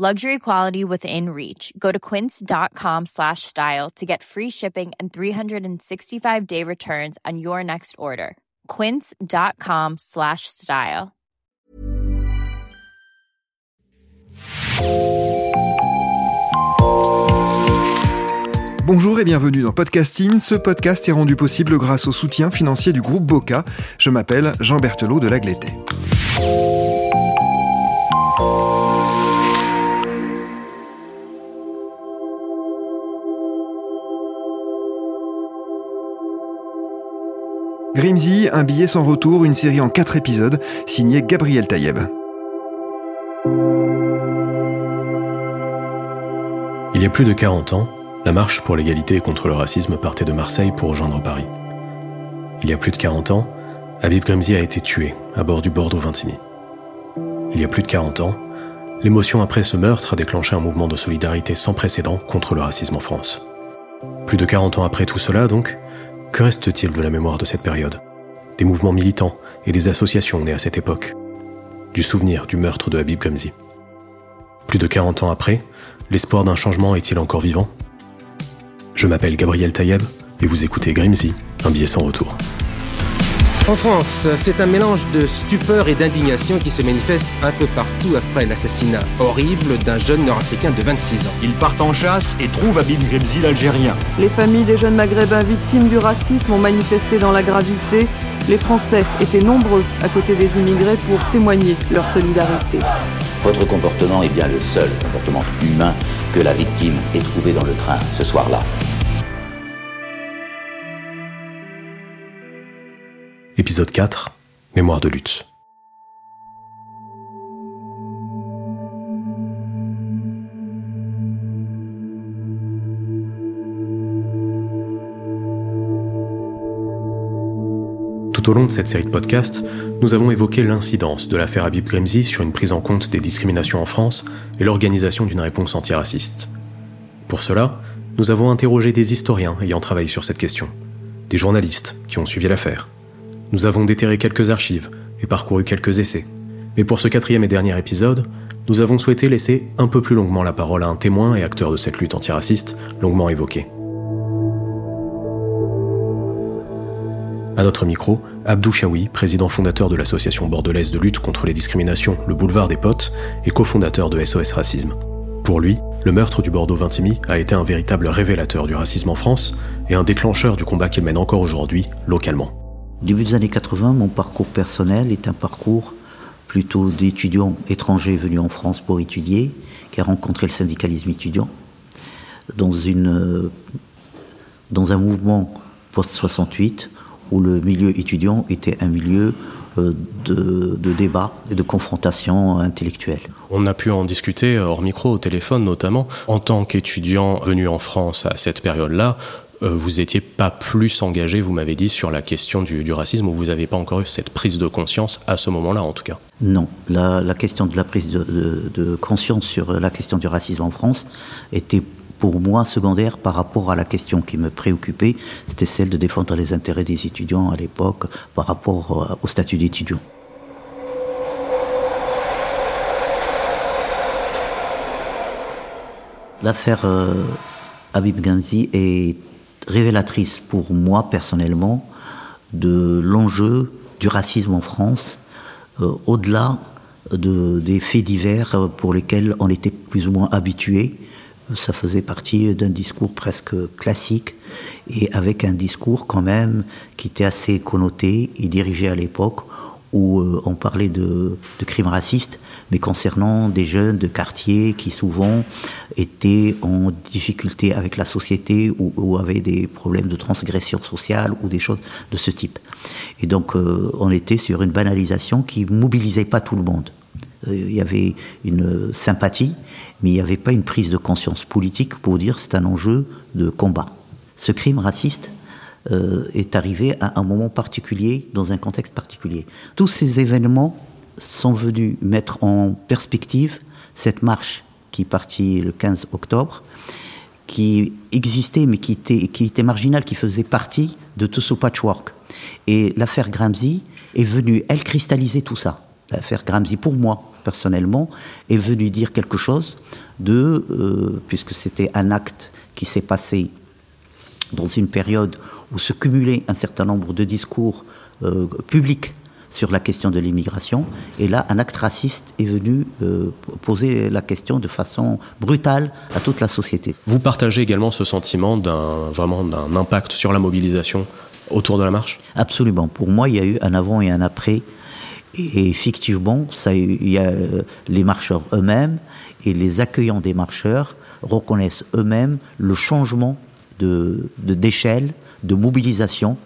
Luxury quality within reach. Go to quince.com slash style to get free shipping and 365-day returns on your next order. quince.com slash style. Bonjour et bienvenue dans Podcasting. Ce podcast est rendu possible grâce au soutien financier du groupe Boca. Je m'appelle Jean Berthelot de Lagleté. Grimsy, un billet sans retour, une série en quatre épisodes, signée Gabriel Taïeb. Il y a plus de 40 ans, la marche pour l'égalité et contre le racisme partait de Marseille pour rejoindre Paris. Il y a plus de 40 ans, Habib Grimsy a été tué à bord du Bordeaux Vintimille. Il y a plus de 40 ans, l'émotion après ce meurtre a déclenché un mouvement de solidarité sans précédent contre le racisme en France. Plus de 40 ans après tout cela, donc, que reste-t-il de la mémoire de cette période? Des mouvements militants et des associations nées à cette époque. Du souvenir du meurtre de Habib Grimsy Plus de 40 ans après, l'espoir d'un changement est-il encore vivant? Je m'appelle Gabriel Taïeb et vous écoutez Grimsy, un billet sans retour. En France, c'est un mélange de stupeur et d'indignation qui se manifeste un peu partout après l'assassinat horrible d'un jeune Nord-Africain de 26 ans. Ils partent en chasse et trouvent Habib Grimsy l'Algérien. Les familles des jeunes maghrébins victimes du racisme ont manifesté dans la gravité. Les Français étaient nombreux à côté des immigrés pour témoigner leur solidarité. Votre comportement est bien le seul comportement humain que la victime ait trouvé dans le train ce soir-là. Épisode 4 Mémoire de lutte. Tout au long de cette série de podcasts, nous avons évoqué l'incidence de l'affaire Habib Grimsy sur une prise en compte des discriminations en France et l'organisation d'une réponse antiraciste. Pour cela, nous avons interrogé des historiens ayant travaillé sur cette question, des journalistes qui ont suivi l'affaire, nous avons déterré quelques archives et parcouru quelques essais. Mais pour ce quatrième et dernier épisode, nous avons souhaité laisser un peu plus longuement la parole à un témoin et acteur de cette lutte antiraciste, longuement évoqué. À notre micro, Abdou Chaoui, président fondateur de l'association bordelaise de lutte contre les discriminations Le Boulevard des Potes et cofondateur de SOS Racisme. Pour lui, le meurtre du Bordeaux Vintimille a été un véritable révélateur du racisme en France et un déclencheur du combat qu'il mène encore aujourd'hui, localement. Début des années 80, mon parcours personnel est un parcours plutôt d'étudiants étrangers venus en France pour étudier, qui a rencontré le syndicalisme étudiant dans, un mouvement post-68 où le milieu étudiant était un milieu euh, de, de, débat et de confrontation intellectuelle. On a pu en discuter hors micro, au téléphone notamment. En tant qu'étudiant venu en France à cette période-là, euh, vous n'étiez pas plus engagé, vous m'avez dit, sur la question du, racisme, ou vous n'avez pas encore eu cette prise de conscience à ce moment-là, en tout cas? Non, la, question de la prise de, conscience sur la question du racisme en France était pour moi secondaire par rapport à la question qui me préoccupait, c'était celle de défendre les intérêts des étudiants à l'époque par rapport euh, au statut d'étudiant. L'affaire euh, Habib est révélatrice pour moi personnellement de l'enjeu du racisme en France, euh, au-delà de, des faits divers pour lesquels on était plus ou moins habitué. Ça faisait partie d'un discours presque classique et avec un discours quand même qui était assez connoté et dirigé à l'époque où euh, on parlait de, crimes racistes, mais concernant des jeunes de quartier qui souvent étaient en difficulté avec la société ou, avaient des problèmes de transgression sociale ou des choses de ce type. Et donc euh, on était sur une banalisation qui mobilisait pas tout le monde. Euh, il y avait une sympathie, mais il n'y avait pas une prise de conscience politique pour dire c'est un enjeu de combat. ce crime raciste euh, est arrivé à un moment particulier, dans un contexte particulier. Tous ces événements sont venus mettre en perspective cette marche qui est partie le 15 octobre, qui existait mais qui était, qui était marginale, qui faisait partie de tout ce patchwork. Et l'affaire Gramsci est venue, elle, cristalliser tout ça. L'affaire Gramsci, pour moi, personnellement, est venue dire quelque chose de, euh, puisque c'était un acte qui s'est passé dans une période où se cumulaient un certain nombre de discours euh, publics sur la question de l'immigration. Et là, un acte raciste est venu euh, poser la question de façon brutale à toute la société. Vous partagez également ce sentiment d'un vraiment d'un impact sur la mobilisation autour de la marche? Absolument. Pour moi, il y a eu un avant et un après. Et effectivement, ça, il y a euh, les marcheurs eux-mêmes et les accueillants des marcheurs reconnaissent eux-mêmes le changement de d'échelle, de, mobilisation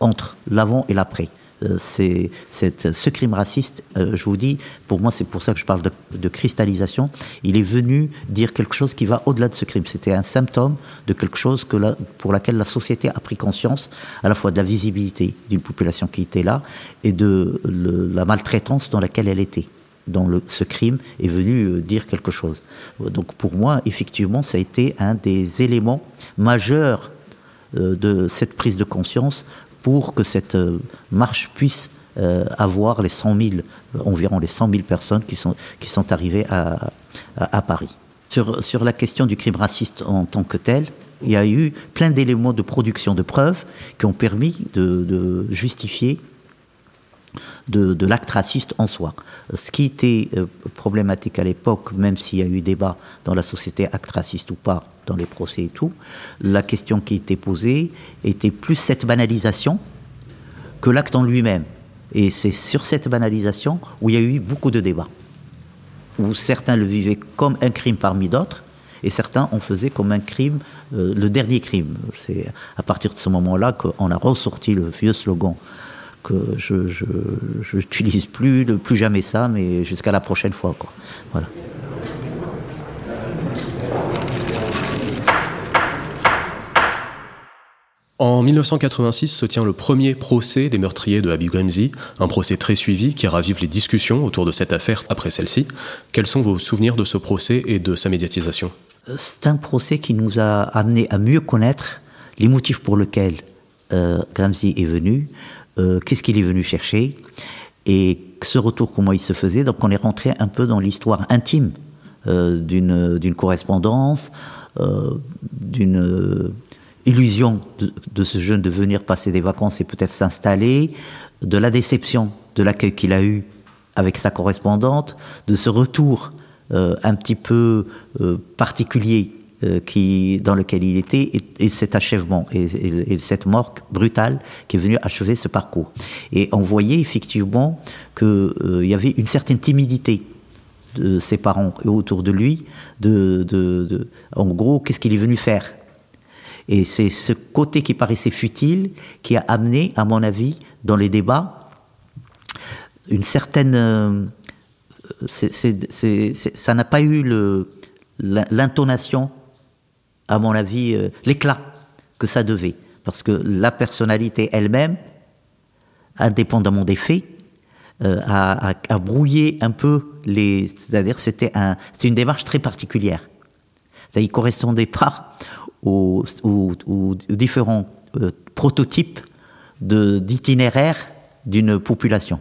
entre l'avant et l'après. Euh, c'est ce crime raciste, euh, je vous dis, pour moi c'est pour ça que je parle de, cristallisation, il est venu dire quelque chose qui va au-delà de ce crime. C'était un symptôme de quelque chose que pour laquelle la société a pris conscience, à la fois de la visibilité d'une population qui était là et de la maltraitance dans laquelle elle était dont ce crime est venu euh, dire quelque chose. Donc pour moi, effectivement, ça a été un des éléments majeurs de cette prise de conscience pour que cette euh, marche puisse avoir les 100 000, environ les 100 000 personnes qui sont, qui sont arrivées à, à, Paris. Sur, sur la question du crime raciste en tant que tel, il y a eu plein d'éléments de production de preuves qui ont permis de justifier de, l'acte raciste en soi. Ce qui était euh, problématique à l'époque, même s'il y a eu débat dans la société acte raciste ou pas, dans les procès et tout, la question qui était posée était plus cette banalisation que l'acte en lui-même. Et c'est sur cette banalisation où il y a eu beaucoup de débats, où certains le vivaient comme un crime parmi d'autres, et certains en faisaient comme un crime, euh, le dernier crime. C'est à partir de ce moment-là qu'on a ressorti le vieux slogan que je n'utilise plus, plus jamais ça, mais jusqu'à la prochaine fois. Quoi. Voilà. En 1986 se tient le premier procès des meurtriers de Habib Grimzi, un procès très suivi qui ravive les discussions autour de cette affaire après celle-ci. Quels sont vos souvenirs de ce procès et de sa médiatisation? Euh, C'est un procès qui nous a amené à mieux connaître les motifs pour lesquels euh, Gramsci est venu, euh, qu'est-ce qu'il est venu chercher et ce retour, comment il se faisait. Donc on est rentré un peu dans l'histoire intime euh, d'une correspondance, euh, d'une illusion de, de, ce jeune de venir passer des vacances et peut-être s'installer, de la déception de l'accueil qu'il a eu avec sa correspondante, de ce retour un petit peu particulier euh, qui, dans lequel il était et, cet achèvement et, cette mort brutale qui est venue achever ce parcours. Et on voyait effectivement qu'il euh, y avait une certaine timidité de ses parents et autour de lui, de, de, en gros, qu'est-ce qu'il est venu faire? Et c'est ce côté qui paraissait futile qui a amené, à mon avis, dans les débats, une certaine... Euh, ça n'a pas eu l'intonation à mon avis, euh, l'éclat que ça devait. Parce que la personnalité elle-même, indépendamment des faits, euh, a, brouillé un peu les. C'est-à-dire, c'était un, une démarche très particulière. Ne correspondait pas aux, différents euh, prototypes d'itinéraire d'une population.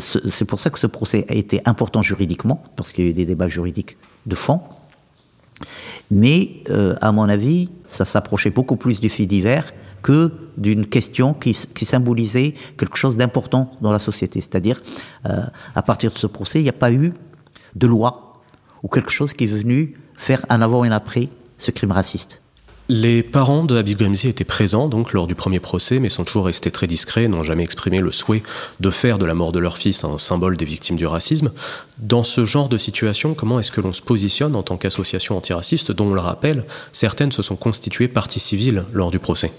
c'est pour ça que ce procès a été important juridiquement, parce qu'il y a eu des débats juridiques de fond. Mais, euh, à mon avis, ça s'approchait beaucoup plus du fait divers que d'une question qui, symbolisait quelque chose d'important dans la société. C'est-à-dire, euh, à partir de ce procès, il n'y a pas eu de loi ou quelque chose qui est venu faire un avant et un après ce crime raciste. Les parents de Habib Ghamzi étaient présents donc lors du premier procès, mais sont toujours restés très discrets, n'ont jamais exprimé le souhait de faire de la mort de leur fils un symbole des victimes du racisme. Dans ce genre de situation, comment est-ce que l'on se positionne en tant qu'association antiraciste, dont on le rappelle, certaines se sont constituées partie civile lors du procès?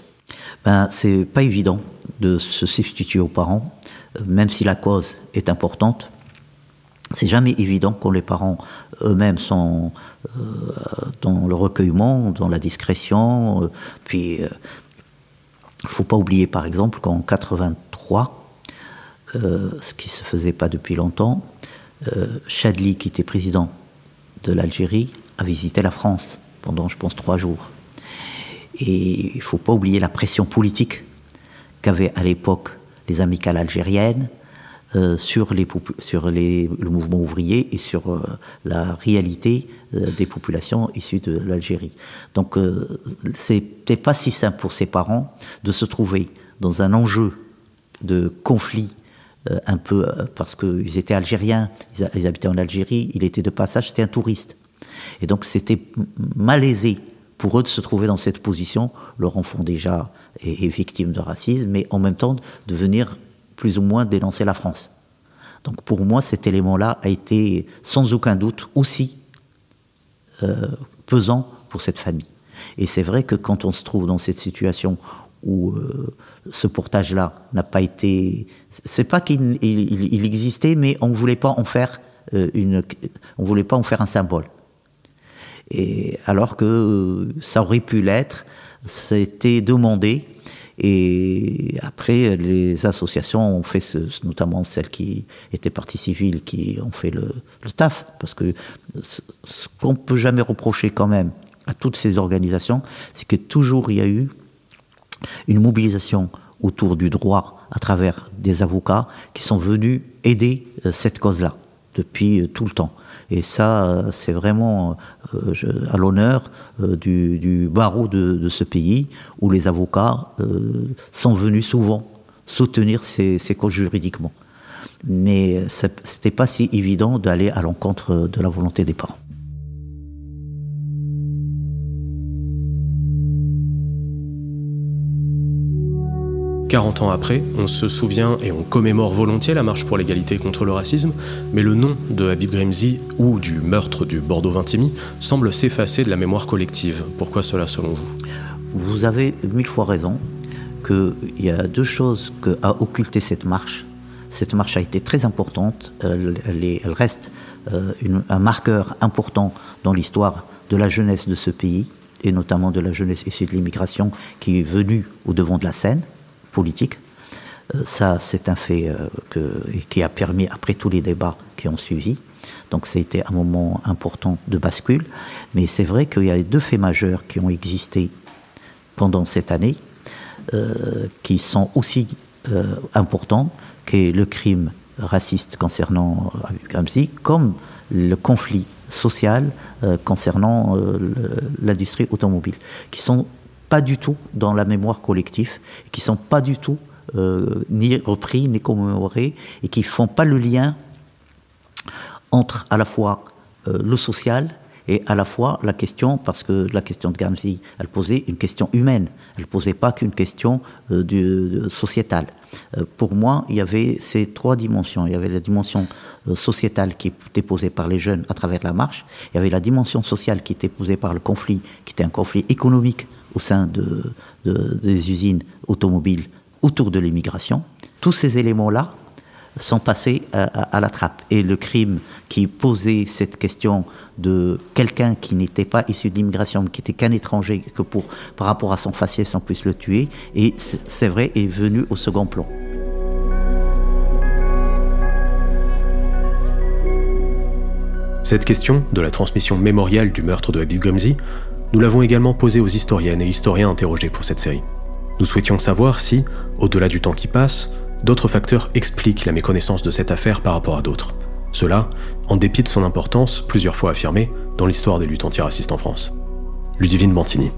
Ben, C'est pas évident de se substituer aux parents, même si la cause est importante. C'est jamais évident quand les parents eux-mêmes sont euh, dans le recueillement, dans la discrétion. Euh, puis, il ne faut pas oublier, par exemple, qu'en 83, ce qui ne se faisait pas depuis longtemps, Chadli, qui était président de l'Algérie, a visité la France pendant, je pense, trois jours. Et il ne faut pas oublier la pression politique qu'avaient à l'époque les amicales algériennes, euh, sur, les, sur le mouvement ouvrier et sur euh, la réalité euh, des populations issues de l'Algérie. Donc c'était pas si simple pour ses parents de se trouver dans un enjeu de conflit un peu parce qu'ils étaient algériens, ils, habitaient en Algérie, il était de passage, c'était un touriste. Et donc c'était malaisé pour eux de se trouver dans cette position. Leur enfant déjà est, est victime de racisme, mais en même temps de venir plus ou moins dénoncer la France. Donc pour moi, cet élément-là a été sans aucun doute aussi euh, pesant pour cette famille. Et c'est vrai que quand on se trouve dans cette situation où euh, ce portage-là n'a pas été, c'est pas qu'il il, existait, mais on voulait pas en faire euh, une, on voulait pas en faire un symbole. Et alors que ça aurait pu l'être, c'était demandé et après, les associations ont fait, ce, notamment celles qui étaient partie civile, qui ont fait le, taf. Parce que ce, qu'on ne peut jamais reprocher quand même à toutes ces organisations, c'est que toujours il y a eu une mobilisation autour du droit à travers des avocats qui sont venus aider euh, cette cause-là depuis euh, tout le temps. Et ça, euh, c'est vraiment euh, à l'honneur du, barreau de, ce pays, où les avocats sont venus souvent soutenir ces, ces causes juridiquement. Mais c'était pas si évident d'aller à l'encontre de la volonté des parents. 40 ans après, on se souvient et on commémore volontiers la marche pour l'égalité contre le racisme, mais le nom de Habib Grimzi ou du meurtre du Bordeaux-Vintimille semble s'effacer de la mémoire collective. Pourquoi cela selon vous? Vous avez mille fois raison qu'il y a deux choses que a occulté cette marche. Cette marche a été très importante, elle, reste euh, un marqueur important dans l'histoire de la jeunesse de ce pays, et notamment de la jeunesse issue de l'immigration qui est venue au devant de la scène politique. Euh, ça, c'est un fait euh, qui a permis, après tous les débats qui ont suivi, donc été un moment important de bascule. Mais c'est vrai qu'il y a deux faits majeurs qui ont existé pendant cette année, euh, qui sont aussi importants, que le crime raciste concernant Gamzi, comme le conflit social concernant l'industrie automobile, qui sont pas du tout dans la mémoire collective, qui sont pas du tout euh, ni repris ni commémorés et qui font pas le lien entre à la fois euh, le social et à la fois la question, parce que la question de Gamzi, elle posait une question humaine, elle posait pas qu'une question euh, sociétale. pour moi, il y avait ces trois dimensions. Il y avait la dimension sociétale qui était posée par les jeunes à travers la marche, il y avait la dimension sociale qui était posée par le conflit, qui était un conflit économique au sein de, des usines automobiles autour de l'immigration. Tous ces éléments-là sont passés à, la trappe. Et le crime qui posait cette question de quelqu'un qui n'était pas issu de l'immigration, qui était qu'un étranger, que pour, par rapport à son faciès, on puisse le tuer, et c'est vrai, est venu au second plan. Cette question de la transmission mémoriale du meurtre de Habib Gomzi nous l'avons également posé aux historiennes et historiens interrogés pour cette série. Nous souhaitions savoir si, au-delà du temps qui passe, d'autres facteurs expliquent la méconnaissance de cette affaire par rapport à d'autres. Cela, en dépit de son importance, plusieurs fois affirmée, dans l'histoire des luttes antiracistes en France. Ludivine Bantini.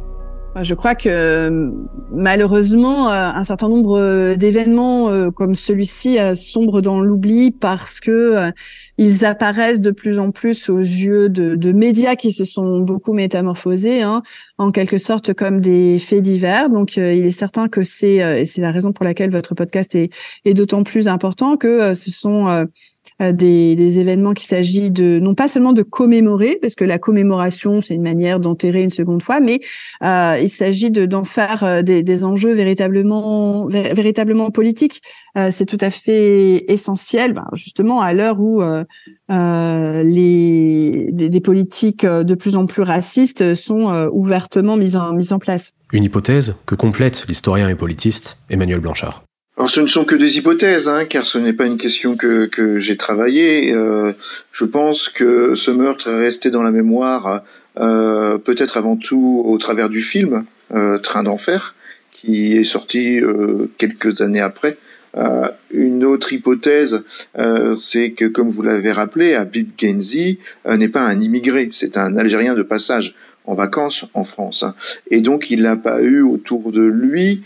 Je crois que malheureusement, euh, un certain nombre euh, d'événements euh, comme celui-ci sombrent dans l'oubli parce que ils apparaissent de plus en plus aux yeux de, médias qui se sont beaucoup métamorphosés, hein, en quelque sorte comme des faits divers. Donc, il est certain que c'est et c'est la raison pour laquelle votre podcast est, est d'autant plus important que ce sont des, des, événements qu'il s'agit de non pas seulement de commémorer, parce que la commémoration c'est une manière d'enterrer une seconde fois, mais il s'agit de d'en faire des, des, enjeux véritablement véritablement politiques. c'est tout à fait essentiel, ben, justement à l'heure où les des, des, politiques de plus en plus racistes sont ouvertement mises en mises en place. Une hypothèse que complète l'historien et politiste Emmanuel Blanchard. Alors ce ne sont que des hypothèses, hein, car ce n'est pas une question que, que j'ai travaillée. Euh, je pense que ce meurtre est resté dans la mémoire euh, peut-être avant tout au travers du film euh, Train d'enfer, qui est sorti quelques années après. Une autre hypothèse, c'est que, comme vous l'avez rappelé, Abib Genzi n'est pas un immigré, c'est un Algérien de passage en vacances en France. Et donc il n'a pas eu autour de lui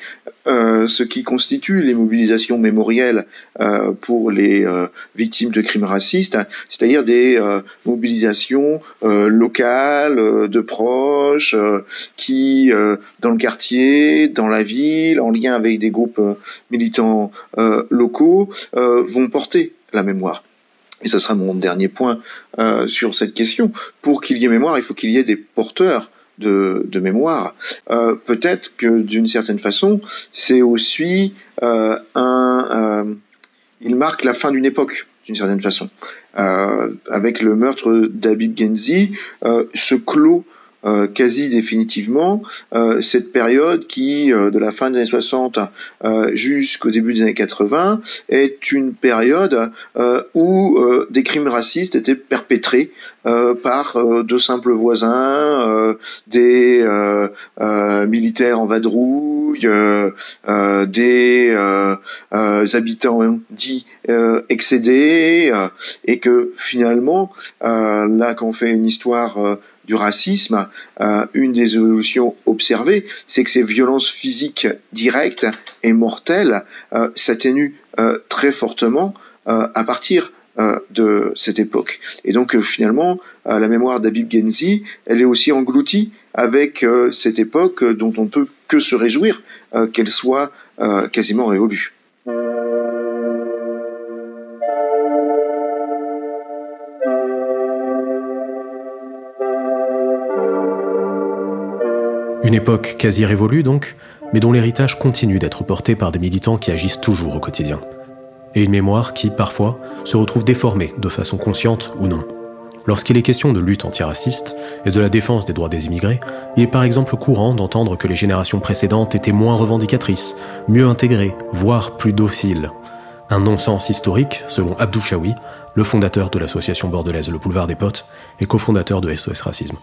euh, ce qui constitue les mobilisations mémorielles euh, pour les euh, victimes de crimes racistes, c'est-à-dire des mobilisations locales de proches qui, dans le quartier, dans la ville, en lien avec des groupes militants locaux, vont porter la mémoire et ce sera mon dernier point euh, sur cette question, pour qu'il y ait mémoire, il faut qu'il y ait des porteurs de, mémoire. Euh, Peut-être que d'une certaine façon, c'est aussi euh, un... Il marque la fin d'une époque, d'une certaine façon. Avec le meurtre d'Abib Genzi, ce clos euh, quasi définitivement euh, cette période qui, euh, de la fin des années 60 jusqu'au début des années 80, est une période où des crimes racistes étaient perpétrés par de simples voisins, des militaires en vadrouille, des habitants dits excédés, et que finalement, là, quand on fait une histoire du racisme, euh, une des évolutions observées, c'est que ces violences physiques directes et mortelles euh, s'atténuent euh, très fortement à partir de cette époque. Et donc finalement, la mémoire d'Abib Genzi, elle est aussi engloutie avec cette époque dont on ne peut que se réjouir qu'elle soit quasiment révolue. Une époque quasi révolue donc, mais dont l'héritage continue d'être porté par des militants qui agissent toujours au quotidien. Et une mémoire qui, parfois, se retrouve déformée de façon consciente ou non. Lorsqu'il est question de lutte antiraciste et de la défense des droits des immigrés, il est par exemple courant d'entendre que les générations précédentes étaient moins revendicatrices, mieux intégrées, voire plus dociles. Un non-sens historique, selon Abdou Chaoui, le fondateur de l'association bordelaise Le Boulevard des Potes et cofondateur de SOS Racisme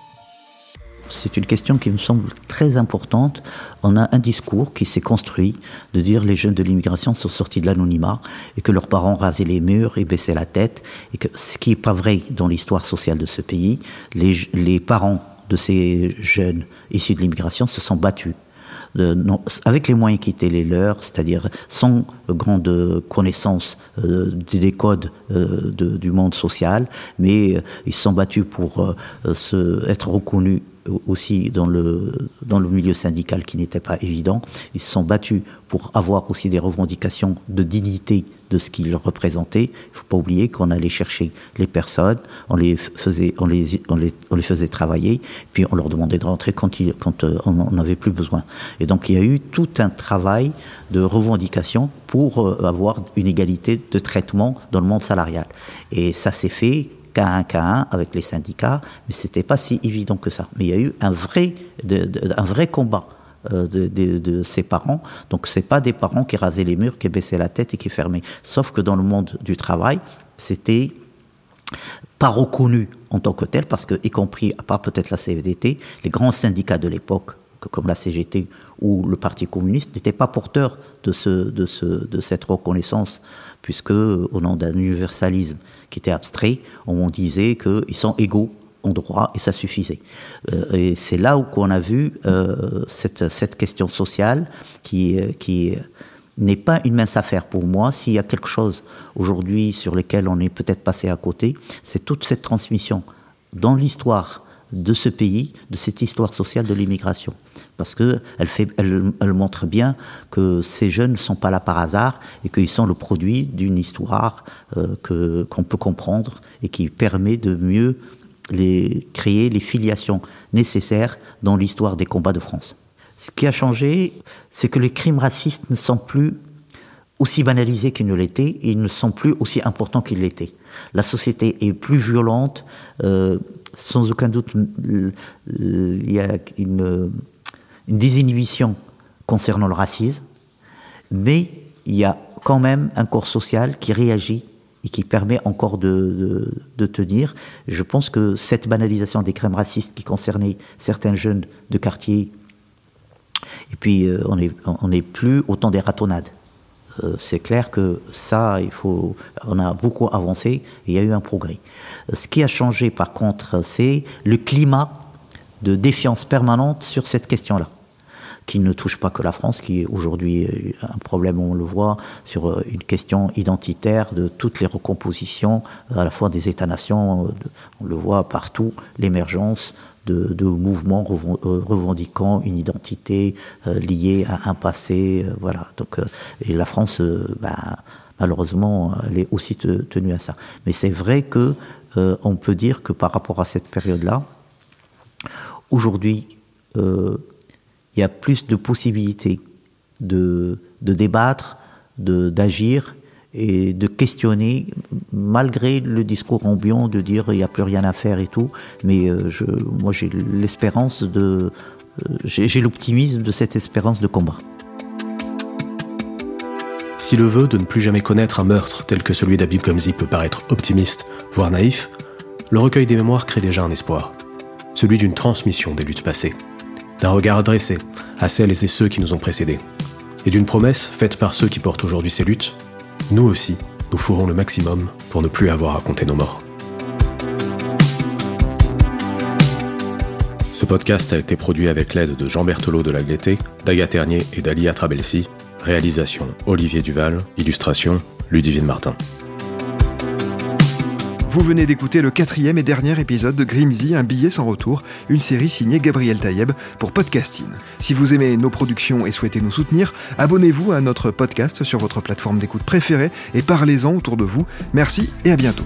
c'est une question qui me semble très importante. On a un discours qui s'est construit de dire les jeunes de l'immigration sont sortis de l'anonymat et que leurs parents rasaient les murs et baissaient la tête ce qui n'est pas vrai dans l'histoire sociale de ce pays, les, parents de ces jeunes issus de l'immigration se sont battus avec les moyens qui étaient les leurs, c'est-à-dire sans grande connaissance euh, des codes euh, du monde social, mais euh, ils se sont battus pour être reconnus aussi dans le, dans le milieu syndical qui n'était pas évident. Ils se sont battus pour avoir aussi des revendications de dignité de ce qu'ils représentaient. Il ne faut pas oublier qu'on allait chercher les personnes, on les faisait, on les, on les, on les faisait travailler, puis on leur demandait de rentrer quand, ils, quand euh, on n'en avait plus besoin. Et donc il y a eu tout un travail de revendication pour euh, avoir une égalité de traitement dans le monde salarial. Et ça s'est fait qu'à un qu'à un avec les syndicats, mais c'était pas si évident que ça. Mais il y a eu un vrai, combat. Euh, de, de, ses parents. Donc, c'est pas des parents qui rasaient les murs, qui baissaient la tête et qui fermaient. Sauf que dans le monde du travail, c'était pas reconnu en tant que tel, parce que, y compris, à part peut-être la CFDT, les grands syndicats de l'époque, comme la CGT ou le Parti communiste, n'étaient pas porteurs de, ce, de, ce, de cette reconnaissance, puisque, au nom d'un universalisme qui était abstrait, on disait qu'ils sont égaux en droit et ça suffisait. Euh, et c'est là où on a vu euh, cette, cette, question sociale qui, qui n'est pas une mince affaire pour moi. S'il y a quelque chose aujourd'hui sur lequel on est peut-être passé à côté, c'est toute cette transmission dans l'histoire de ce pays, de cette histoire sociale de l'immigration. parce que elle, montre bien que ces jeunes ne sont pas là par hasard et qu'ils sont le produit d'une histoire euh, qu'on peut comprendre et qui permet de mieux les, créer les filiations nécessaires dans l'histoire des combats de France. Ce qui a changé, c'est que les crimes racistes ne sont plus aussi banalisés qu'ils ne l'étaient ils ne sont plus aussi importants qu'ils l'étaient. La société est plus violente, euh, sans aucun doute, il y a une désinhibition concernant le racisme, mais il y a quand même un corps social qui réagit et qui permet encore de, tenir. Je pense que cette banalisation des crimes racistes qui concernait certains jeunes de quartier, et puis euh, on n'est plus autant des ratonnades. Euh, c'est clair que ça, il faut, on a beaucoup avancé il y a eu un progrès. Ce qui a changé par contre, c'est le climat de défiance permanente sur cette question-là qui ne touche pas que la France, qui est aujourd'hui un problème, on le voit, sur euh, une question identitaire de toutes les recompositions, à la fois des États-nations, euh, on le voit partout, l'émergence de, mouvements euh, revendiquant une identité liée à un passé, voilà. Donc, et la France, ben, malheureusement, elle est aussi tenue à ça. Mais c'est vrai que on peut dire que par rapport à cette période-là, aujourd'hui, il y a plus de possibilités de, débattre, d'agir et de questionner, malgré le discours ambiant de dire il n'y a plus rien à faire et tout. Mais euh, moi, j'ai l'espérance de. Euh, j'ai l'optimisme de cette espérance de combat. Si le vœu de ne plus jamais connaître un meurtre tel que celui d'Abib Gomzi peut paraître optimiste, voire naïf, le recueil des mémoires crée déjà un espoir, celui d'une transmission des luttes passées d'un regard adressé à celles et ceux qui nous ont précédés, et d'une promesse faite par ceux qui portent aujourd'hui ces luttes, nous aussi, nous ferons le maximum pour ne plus avoir à compter nos morts. Ce podcast a été produit avec l'aide de Jean Berthelot de Lagleté, Daga Ternier et d'Alia Trabelsi. Réalisation Olivier Duval, illustration Ludivine Martin. Vous venez d'écouter le quatrième et dernier épisode de Grimsy, un billet sans retour, une série signée Gabriel Taïeb pour Podcasting. Si vous aimez nos productions et souhaitez nous soutenir, abonnez-vous à notre podcast sur votre plateforme d'écoute préférée et parlez-en autour de vous. Merci et à bientôt.